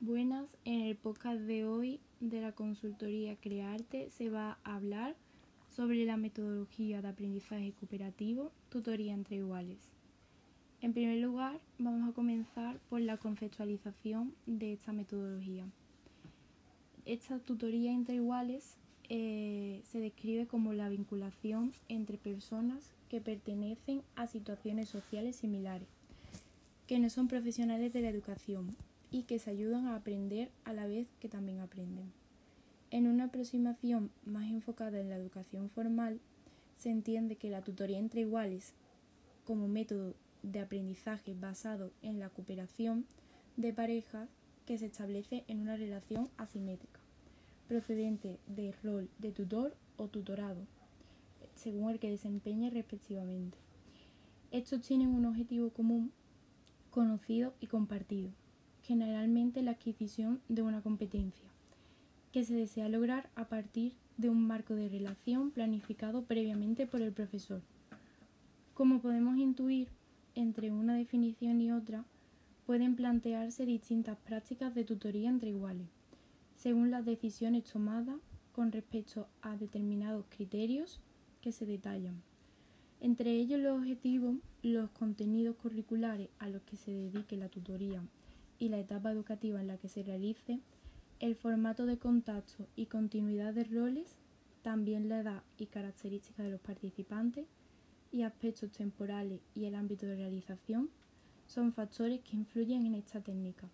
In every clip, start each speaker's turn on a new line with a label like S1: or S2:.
S1: Buenas, en el podcast de hoy de la consultoría Crearte se va a hablar sobre la metodología de aprendizaje cooperativo, tutoría entre iguales. En primer lugar, vamos a comenzar por la conceptualización de esta metodología. Esta tutoría entre iguales eh, se describe como la vinculación entre personas que pertenecen a situaciones sociales similares, que no son profesionales de la educación y que se ayudan a aprender a la vez que también aprenden. En una aproximación más enfocada en la educación formal, se entiende que la tutoría entre iguales, como método de aprendizaje basado en la cooperación de parejas que se establece en una relación asimétrica, procedente del rol de tutor o tutorado, según el que desempeñe respectivamente. Estos tienen un objetivo común, conocido y compartido, generalmente la adquisición de una competencia, que se desea lograr a partir de un marco de relación planificado previamente por el profesor. Como podemos intuir, entre una definición y otra pueden plantearse distintas prácticas de tutoría entre iguales, según las decisiones tomadas con respecto a determinados criterios que se detallan. Entre ellos los objetivos, los contenidos curriculares a los que se dedique la tutoría y la etapa educativa en la que se realice, el formato de contacto y continuidad de roles, también la edad y características de los participantes y aspectos temporales y el ámbito de realización son factores que influyen en esta técnica.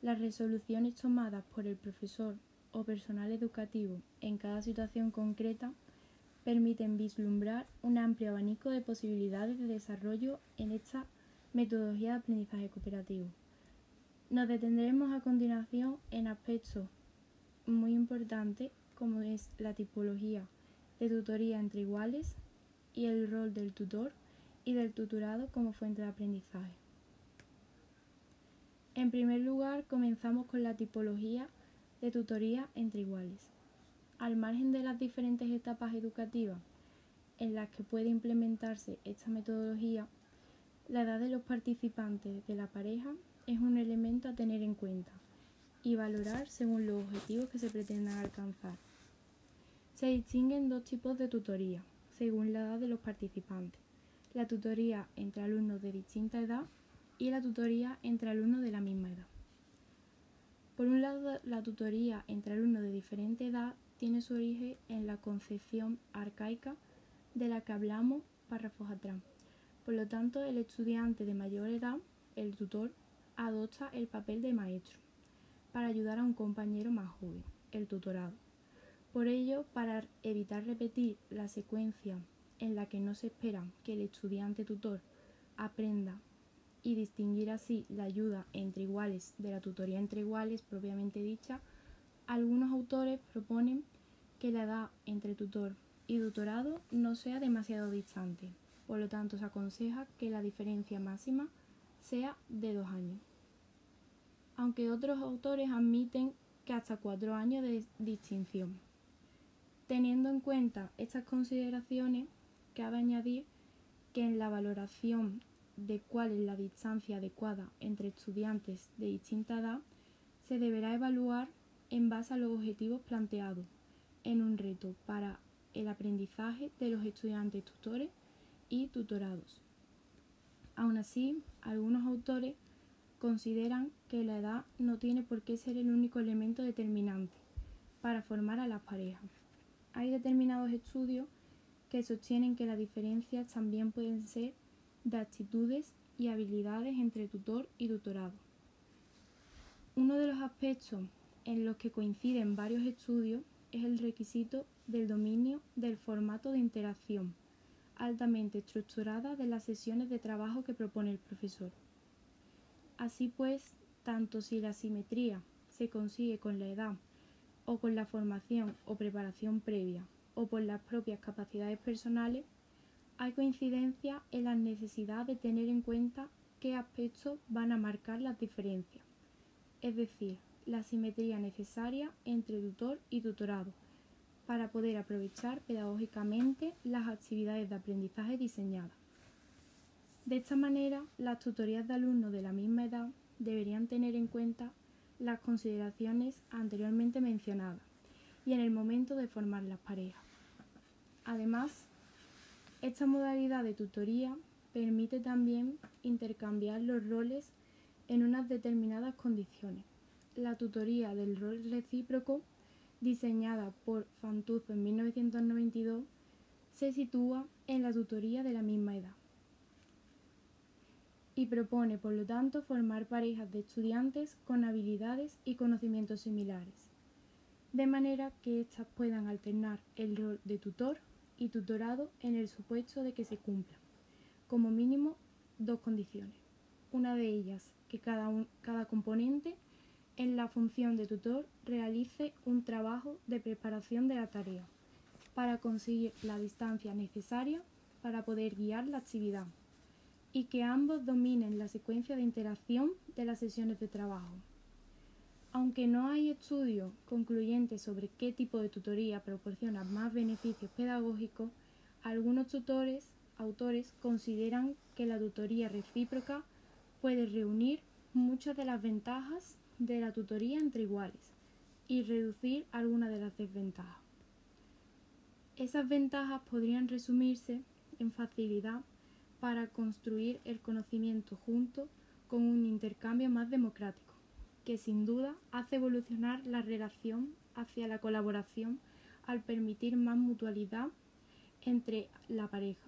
S1: Las resoluciones tomadas por el profesor o personal educativo en cada situación concreta permiten vislumbrar un amplio abanico de posibilidades de desarrollo en esta metodología de aprendizaje cooperativo. Nos detendremos a continuación en aspectos muy importantes como es la tipología de tutoría entre iguales y el rol del tutor y del tutorado como fuente de aprendizaje. En primer lugar, comenzamos con la tipología de tutoría entre iguales. Al margen de las diferentes etapas educativas en las que puede implementarse esta metodología, la edad de los participantes de la pareja es un elemento a tener en cuenta y valorar según los objetivos que se pretendan alcanzar. Se distinguen dos tipos de tutoría, según la edad de los participantes. La tutoría entre alumnos de distinta edad y la tutoría entre alumnos de la misma edad. Por un lado, la tutoría entre alumnos de diferente edad tiene su origen en la concepción arcaica de la que hablamos párrafos atrás. Por lo tanto, el estudiante de mayor edad, el tutor, adopta el papel de maestro para ayudar a un compañero más joven, el tutorado. Por ello, para evitar repetir la secuencia en la que no se espera que el estudiante tutor aprenda y distinguir así la ayuda entre iguales de la tutoría entre iguales propiamente dicha, algunos autores proponen que la edad entre tutor y tutorado no sea demasiado distante, por lo tanto se aconseja que la diferencia máxima sea de dos años. Aunque otros autores admiten que hasta cuatro años de distinción. Teniendo en cuenta estas consideraciones, cabe añadir que en la valoración de cuál es la distancia adecuada entre estudiantes de distinta edad, se deberá evaluar en base a los objetivos planteados en un reto para el aprendizaje de los estudiantes tutores y tutorados. Aún así, algunos autores consideran que la edad no tiene por qué ser el único elemento determinante para formar a las parejas. Hay determinados estudios que sostienen que las diferencias también pueden ser de actitudes y habilidades entre tutor y tutorado. Uno de los aspectos en los que coinciden varios estudios es el requisito del dominio del formato de interacción altamente estructurada de las sesiones de trabajo que propone el profesor. Así pues, tanto si la simetría se consigue con la edad o con la formación o preparación previa o por las propias capacidades personales, hay coincidencia en la necesidad de tener en cuenta qué aspectos van a marcar las diferencias, es decir, la simetría necesaria entre tutor y tutorado, para poder aprovechar pedagógicamente las actividades de aprendizaje diseñadas. De esta manera, las tutorías de alumnos de la misma edad deberían tener en cuenta las consideraciones anteriormente mencionadas y en el momento de formar las parejas. Además, esta modalidad de tutoría permite también intercambiar los roles en unas determinadas condiciones. La tutoría del rol recíproco, diseñada por Fantuzo en 1992, se sitúa en la tutoría de la misma edad y propone, por lo tanto, formar parejas de estudiantes con habilidades y conocimientos similares, de manera que éstas puedan alternar el rol de tutor y tutorado en el supuesto de que se cumplan, como mínimo, dos condiciones. Una de ellas, que cada, cada componente en la función de tutor realice un trabajo de preparación de la tarea para conseguir la distancia necesaria para poder guiar la actividad y que ambos dominen la secuencia de interacción de las sesiones de trabajo. Aunque no hay estudios concluyentes sobre qué tipo de tutoría proporciona más beneficios pedagógicos, algunos tutores, autores consideran que la tutoría recíproca puede reunir muchas de las ventajas de la tutoría entre iguales y reducir algunas de las desventajas. Esas ventajas podrían resumirse en facilidad para construir el conocimiento junto con un intercambio más democrático, que sin duda hace evolucionar la relación hacia la colaboración al permitir más mutualidad entre la pareja.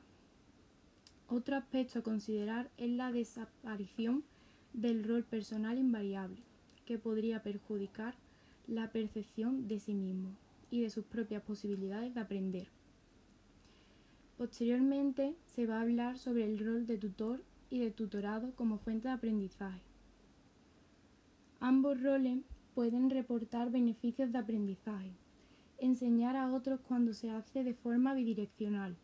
S1: Otro aspecto a considerar es la desaparición del rol personal invariable, que podría perjudicar la percepción de sí mismo y de sus propias posibilidades de aprender. Posteriormente se va a hablar sobre el rol de tutor y de tutorado como fuente de aprendizaje. Ambos roles pueden reportar beneficios de aprendizaje. Enseñar a otros cuando se hace de forma bidireccional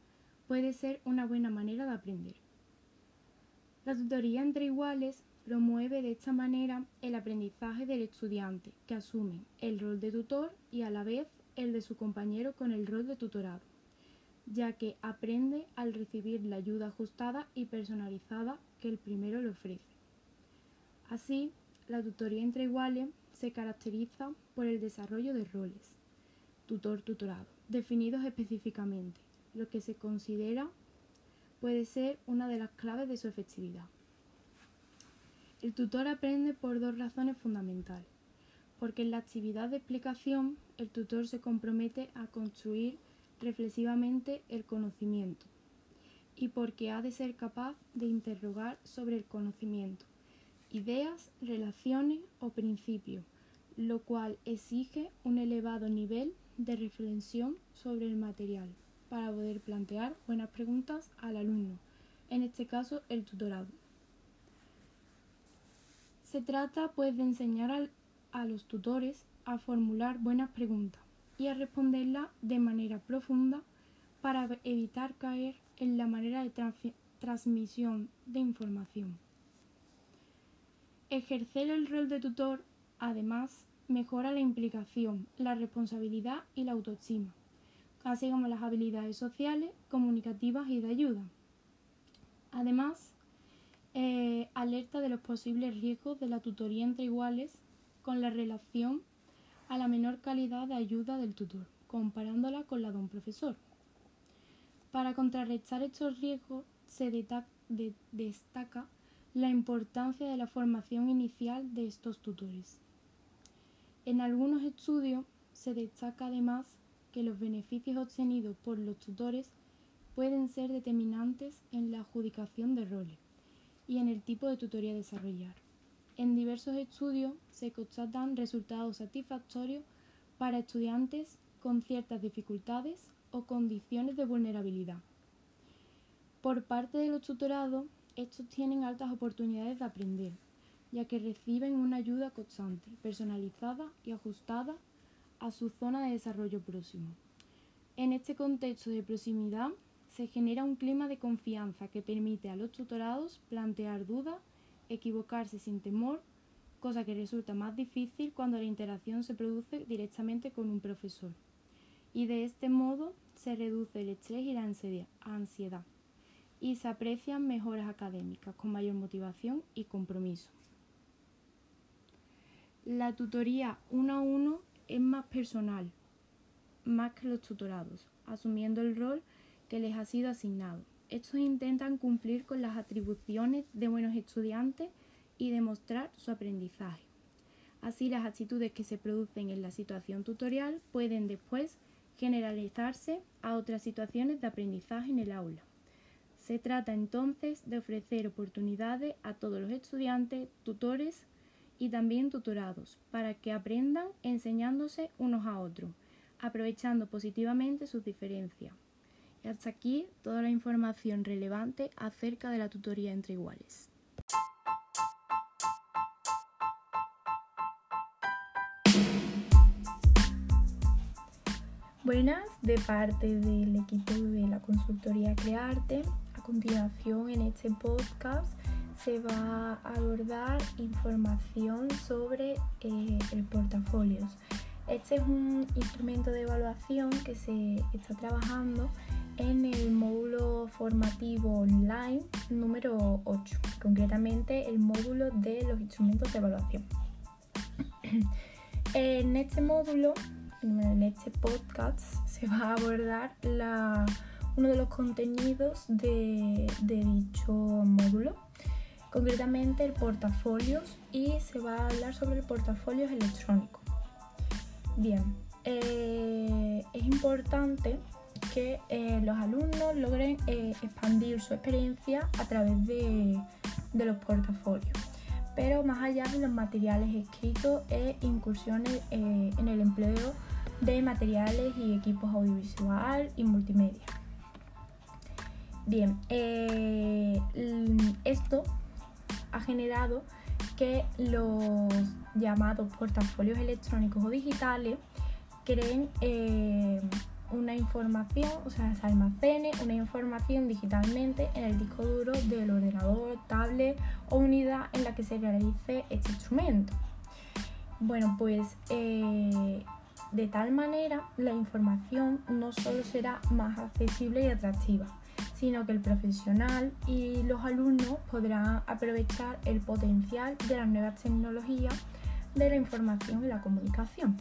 S1: puede ser una buena manera de aprender. La tutoría entre iguales promueve de esta manera el aprendizaje del estudiante, que asume el rol de tutor y a la vez el de su compañero con el rol de tutorado ya que aprende al recibir la ayuda ajustada y personalizada que el primero le ofrece. Así, la tutoría entre iguales se caracteriza por el desarrollo de roles, tutor-tutorado, definidos específicamente, lo que se considera puede ser una de las claves de su efectividad. El tutor aprende por dos razones fundamentales, porque en la actividad de explicación el tutor se compromete a construir reflexivamente el conocimiento y porque ha de ser capaz de interrogar sobre el conocimiento, ideas, relaciones o principios, lo cual exige un elevado nivel de reflexión sobre el material para poder plantear buenas preguntas al alumno, en este caso el tutorado. Se trata pues de enseñar a los tutores a formular buenas preguntas y a responderla de manera profunda para evitar caer en la manera de transmisión de información. Ejercer el rol de tutor, además, mejora la implicación, la responsabilidad y la autoestima, así como las habilidades sociales, comunicativas y de ayuda. Además, eh, alerta de los posibles riesgos de la tutoría entre iguales con la relación a la menor calidad de ayuda del tutor, comparándola con la de un profesor. Para contrarrestar estos riesgos se destaca la importancia de la formación inicial de estos tutores. En algunos estudios se destaca además que los beneficios obtenidos por los tutores pueden ser determinantes en la adjudicación de roles y en el tipo de tutoría desarrollar. En diversos estudios se constatan resultados satisfactorios para estudiantes con ciertas dificultades o condiciones de vulnerabilidad. Por parte de los tutorados, estos tienen altas oportunidades de aprender, ya que reciben una ayuda constante, personalizada y ajustada a su zona de desarrollo próximo. En este contexto de proximidad, se genera un clima de confianza que permite a los tutorados plantear dudas equivocarse sin temor, cosa que resulta más difícil cuando la interacción se produce directamente con un profesor. Y de este modo se reduce el estrés y la ansiedad y se aprecian mejoras académicas con mayor motivación y compromiso. La tutoría uno a uno es más personal, más que los tutorados, asumiendo el rol que les ha sido asignado. Estos intentan cumplir con las atribuciones de buenos estudiantes y demostrar su aprendizaje. Así las actitudes que se producen en la situación tutorial pueden después generalizarse a otras situaciones de aprendizaje en el aula. Se trata entonces de ofrecer oportunidades a todos los estudiantes, tutores y también tutorados para que aprendan enseñándose unos a otros, aprovechando positivamente sus diferencias. Y hasta aquí toda la información relevante acerca de la tutoría entre iguales. Buenas, de parte del equipo de la consultoría Crearte. A continuación, en este podcast se va a abordar información sobre eh, el portafolios. Este es un instrumento de evaluación que se está trabajando en el módulo formativo online número 8, concretamente el módulo de los instrumentos de evaluación. en este módulo en este podcast se va a abordar uno de los contenidos de, dicho módulo, concretamente el portafolios y se va a hablar sobre el portafolios electrónico. Bien, eh, es importante que eh, los alumnos logren eh, expandir su experiencia a través de, los portafolios pero más allá de los materiales escritos e incursiones en el empleo de materiales y equipos audiovisual y multimedia. Bien, eh, esto ha generado que los llamados portafolios electrónicos o digitales creen eh, una información, o sea, se almacene una información digitalmente en el disco duro del ordenador, tablet o unidad en la que se realice este instrumento. Bueno, pues eh, de tal manera, la información no solo será más accesible y atractiva, sino que el profesional y los alumnos podrán aprovechar el potencial de las nuevas tecnologías de la información y la comunicación.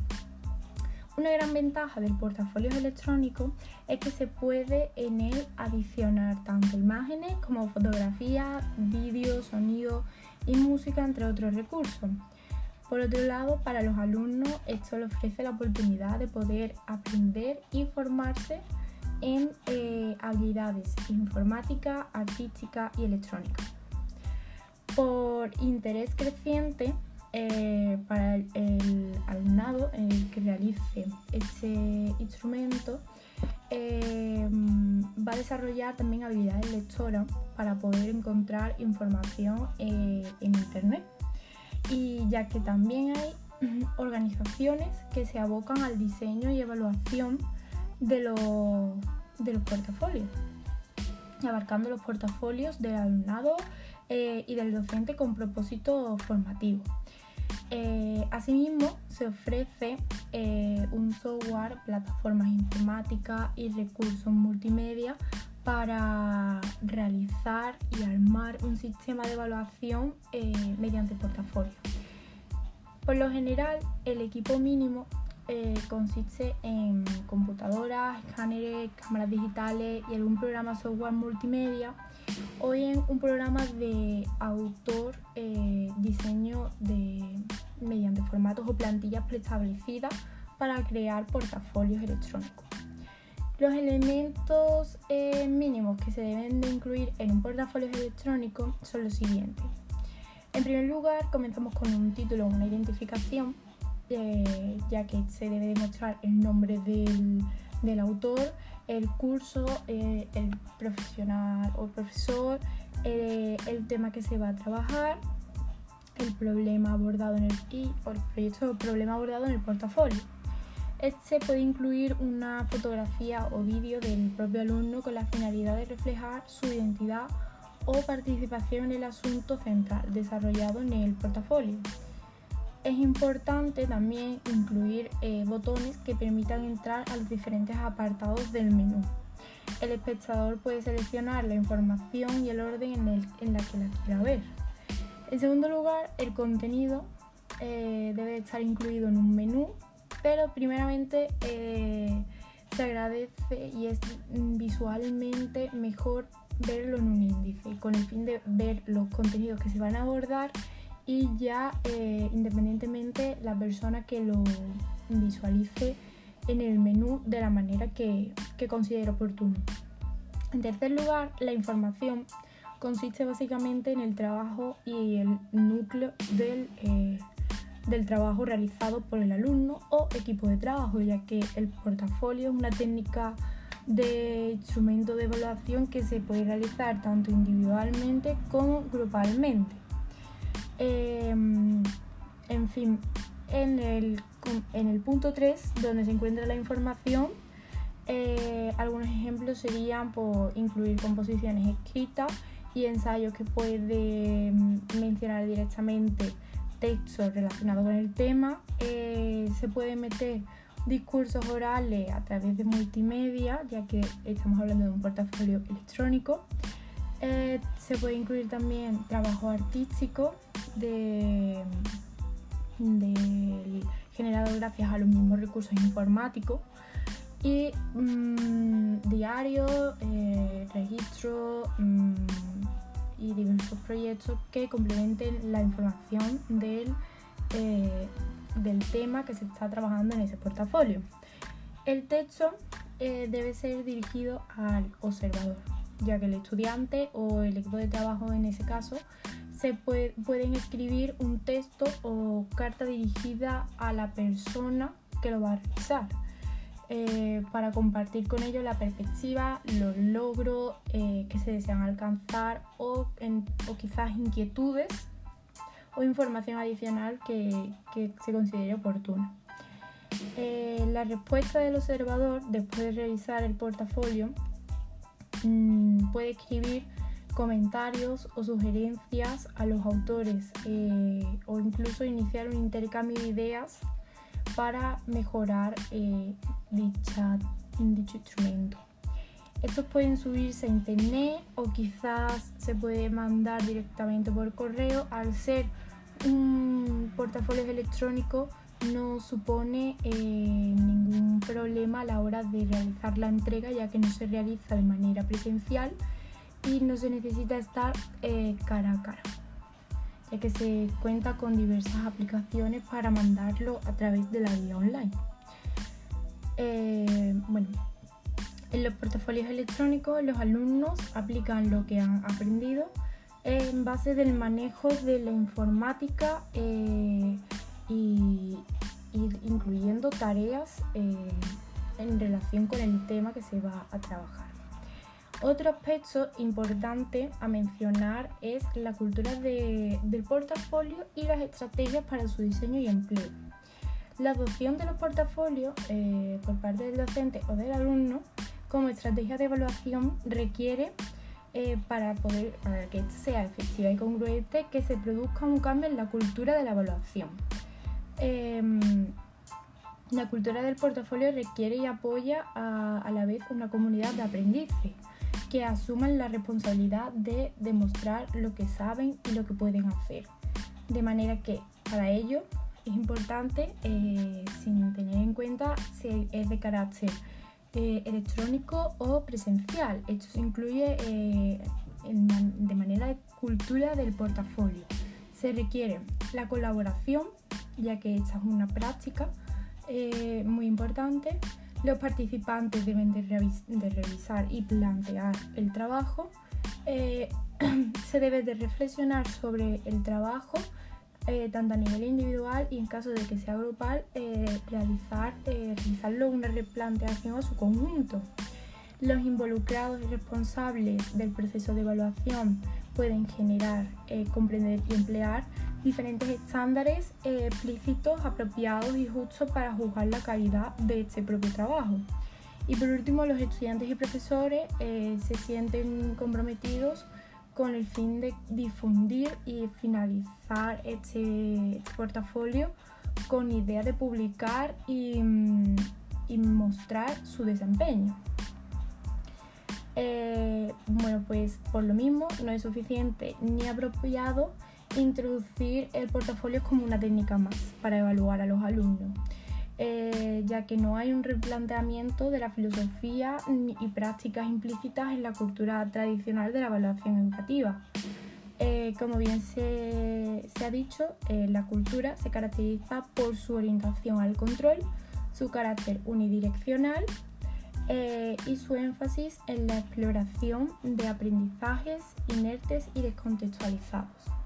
S1: Una gran ventaja del portafolio electrónico es que se puede en él adicionar tanto imágenes como fotografías, vídeos, sonido y música, entre otros recursos. Por otro lado, para los alumnos esto les ofrece la oportunidad de poder aprender y formarse en eh, habilidades informática, artística y electrónica. Por interés creciente eh, para el, alumnado el que realice este instrumento, eh, va a desarrollar también habilidades lectoras para poder encontrar información en Internet y ya que también hay organizaciones que se abocan al diseño y evaluación de los, de los portafolios, abarcando los portafolios del alumnado eh, y del docente con propósito formativo. Eh, asimismo, se ofrece eh, un software, plataformas informáticas y recursos multimedia para realizar y armar un sistema de evaluación eh, mediante portafolio. Por lo general, el equipo mínimo eh, consiste en computadoras, escáneres, cámaras digitales y algún programa software multimedia o en un programa de autor eh, diseño de, mediante formatos o plantillas preestablecidas para crear portafolios electrónicos. Los elementos eh, mínimos que se deben de incluir en un portafolio electrónico son los siguientes. En primer lugar, comenzamos con un título o una identificación, eh, ya que se debe demostrar el nombre del, autor, el curso, eh, el profesional o profesor, el tema que se va a trabajar, el problema abordado en el y o el proyecto o problema abordado en el portafolio. Este puede incluir una fotografía o vídeo del propio alumno con la finalidad de reflejar su identidad o participación en el asunto central desarrollado en el portafolio. Es importante también incluir eh, botones que permitan entrar a los diferentes apartados del menú. El espectador puede seleccionar la información y el orden en, el, en la que la quiera ver. En segundo lugar, el contenido eh, debe estar incluido en un menú, pero primeramente eh, se agradece y es visualmente mejor verlo en un índice, con el fin de ver los contenidos que se van a abordar y ya eh, independientemente la persona que lo visualice en el menú de la manera que, que considere oportuno. En tercer lugar, la información consiste básicamente en el trabajo y el núcleo del, eh, del trabajo realizado por el alumno o equipo de trabajo, ya que el portafolio es una técnica de instrumento de evaluación que se puede realizar tanto individualmente como grupalmente. Em, en fin, en el, en el punto 3, donde se encuentra la información, eh, algunos ejemplos serían por incluir composiciones escritas y ensayos que puede mm, mencionar directamente textos relacionados con el tema. Eh, se puede meter discursos orales a través de multimedia, ya que estamos hablando de un portafolio electrónico. Eh, se puede incluir también trabajo artístico de, generado gracias a los mismos recursos informáticos y mm, diario, eh, registro mm, y diversos proyectos que complementen la información del, eh, del tema que se está trabajando en ese portafolio. El texto debe ser dirigido al observador, ya que el estudiante o el equipo de trabajo en ese caso se pueden escribir un texto o carta dirigida a la persona que lo va a realizar eh, para compartir con ellos la perspectiva, los logros eh, que se desean alcanzar o, quizás inquietudes o información adicional que, se considere oportuna. Eh, la respuesta del observador, después de revisar el portafolio, mm, puede escribir comentarios o sugerencias a los autores o incluso iniciar un intercambio de ideas para mejorar eh, dicho instrumento. Estos pueden subirse a internet o quizás se puede mandar directamente por correo. Al ser un portafolio electrónico no supone eh, ningún problema a la hora de realizar la entrega ya que no se realiza de manera presencial y no se necesita estar eh, cara a cara ya que se cuenta con diversas aplicaciones para mandarlo a través de la vía online. Eh, bueno, en los portafolios electrónicos los alumnos aplican lo que han aprendido en base del manejo de la informática y, incluyendo tareas eh, en relación con el tema que se va a trabajar. Otro aspecto importante a mencionar es la cultura del portafolio y las estrategias para su diseño y empleo. La adopción de los portafolios eh, por parte del docente o del alumno como estrategia de evaluación requiere eh, para poder que sea efectiva y congruente que se produzca un cambio en la cultura de la evaluación. Em, la cultura del portafolio requiere y apoya a la vez una comunidad de aprendices que asuman la responsabilidad de demostrar lo que saben y lo que pueden hacer. De manera que para ello es importante, eh, sin tener en cuenta si es de carácter eh, electrónico o presencial. Esto se incluye eh, de manera de cultura del portafolio. Se requiere la colaboración, ya que esta es una práctica muy importante, los participantes deben de, revisar y plantear el trabajo. Eh, se debe de reflexionar sobre el trabajo eh, tanto a nivel individual y en caso de que sea grupal eh, realizar, realizarlo una replanteación a su conjunto. Los involucrados y responsables del proceso de evaluación pueden generar, comprender y emplear diferentes estándares eh, explícitos, apropiados y justos para juzgar la calidad de este propio trabajo. Y por último, los estudiantes y profesores eh, se sienten comprometidos con el fin de difundir y finalizar este, portafolio con idea de publicar y, mm, mostrar su desempeño. Eh, bueno, pues por lo mismo no es suficiente ni apropiado introducir el portafolio como una técnica más para evaluar a los alumnos. Eh, ya que no hay un replanteamiento de la filosofía y prácticas implícitas en la cultura tradicional de la evaluación educativa. Eh, como bien se, ha dicho, eh, la cultura se caracteriza por su orientación al control, su carácter unidireccional y su énfasis en la exploración de aprendizajes inertes y descontextualizados.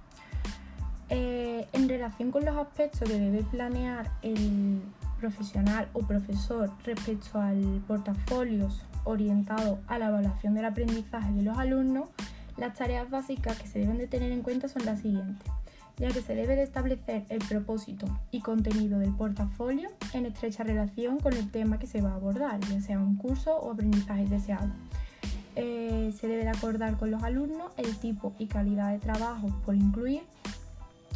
S1: En relación con los aspectos que debe planear el profesional o profesor respecto al portafolio orientado a la evaluación del aprendizaje de los alumnos, las tareas básicas que se deben de tener en cuenta son las siguientes, ya que se debe de establecer el propósito y contenido del portafolio en estrecha relación con el tema que se va a abordar, ya sea un curso o aprendizaje deseado. Eh, se debe de acordar con los alumnos el tipo y calidad de trabajo por incluir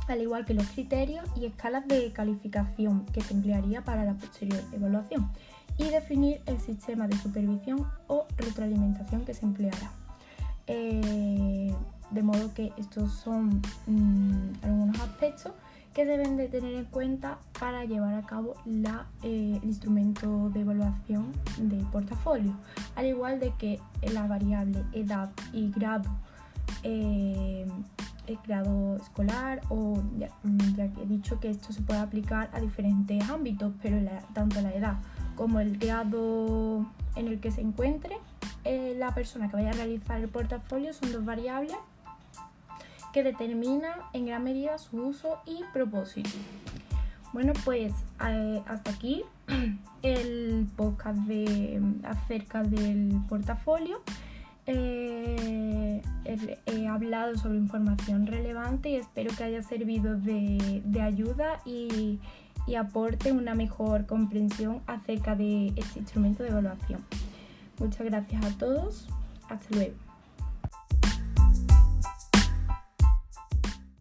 S1: al igual que los criterios y escalas de calificación que se emplearía para la posterior evaluación y definir el sistema de supervisión o retroalimentación que se empleará. Eh, de modo que estos son mm, algunos aspectos que deben de tener en cuenta para llevar a cabo la, eh, el instrumento de evaluación de portafolio, al igual de que la variable edad y grado eh, el grado escolar o mm, ya, que he dicho que esto se puede aplicar a diferentes ámbitos, pero tanto la edad como el grado en el que se encuentre eh, la persona que vaya a realizar el portafolio son dos variables que determinan en gran medida su uso y propósito. Bueno, pues eh, hasta aquí el podcast de, acerca del portafolio. Eh, he, hablado sobre información relevante y espero que haya servido de, ayuda y, y aporte una mejor comprensión acerca de este instrumento de evaluación. Muchas gracias a todos. Hasta luego.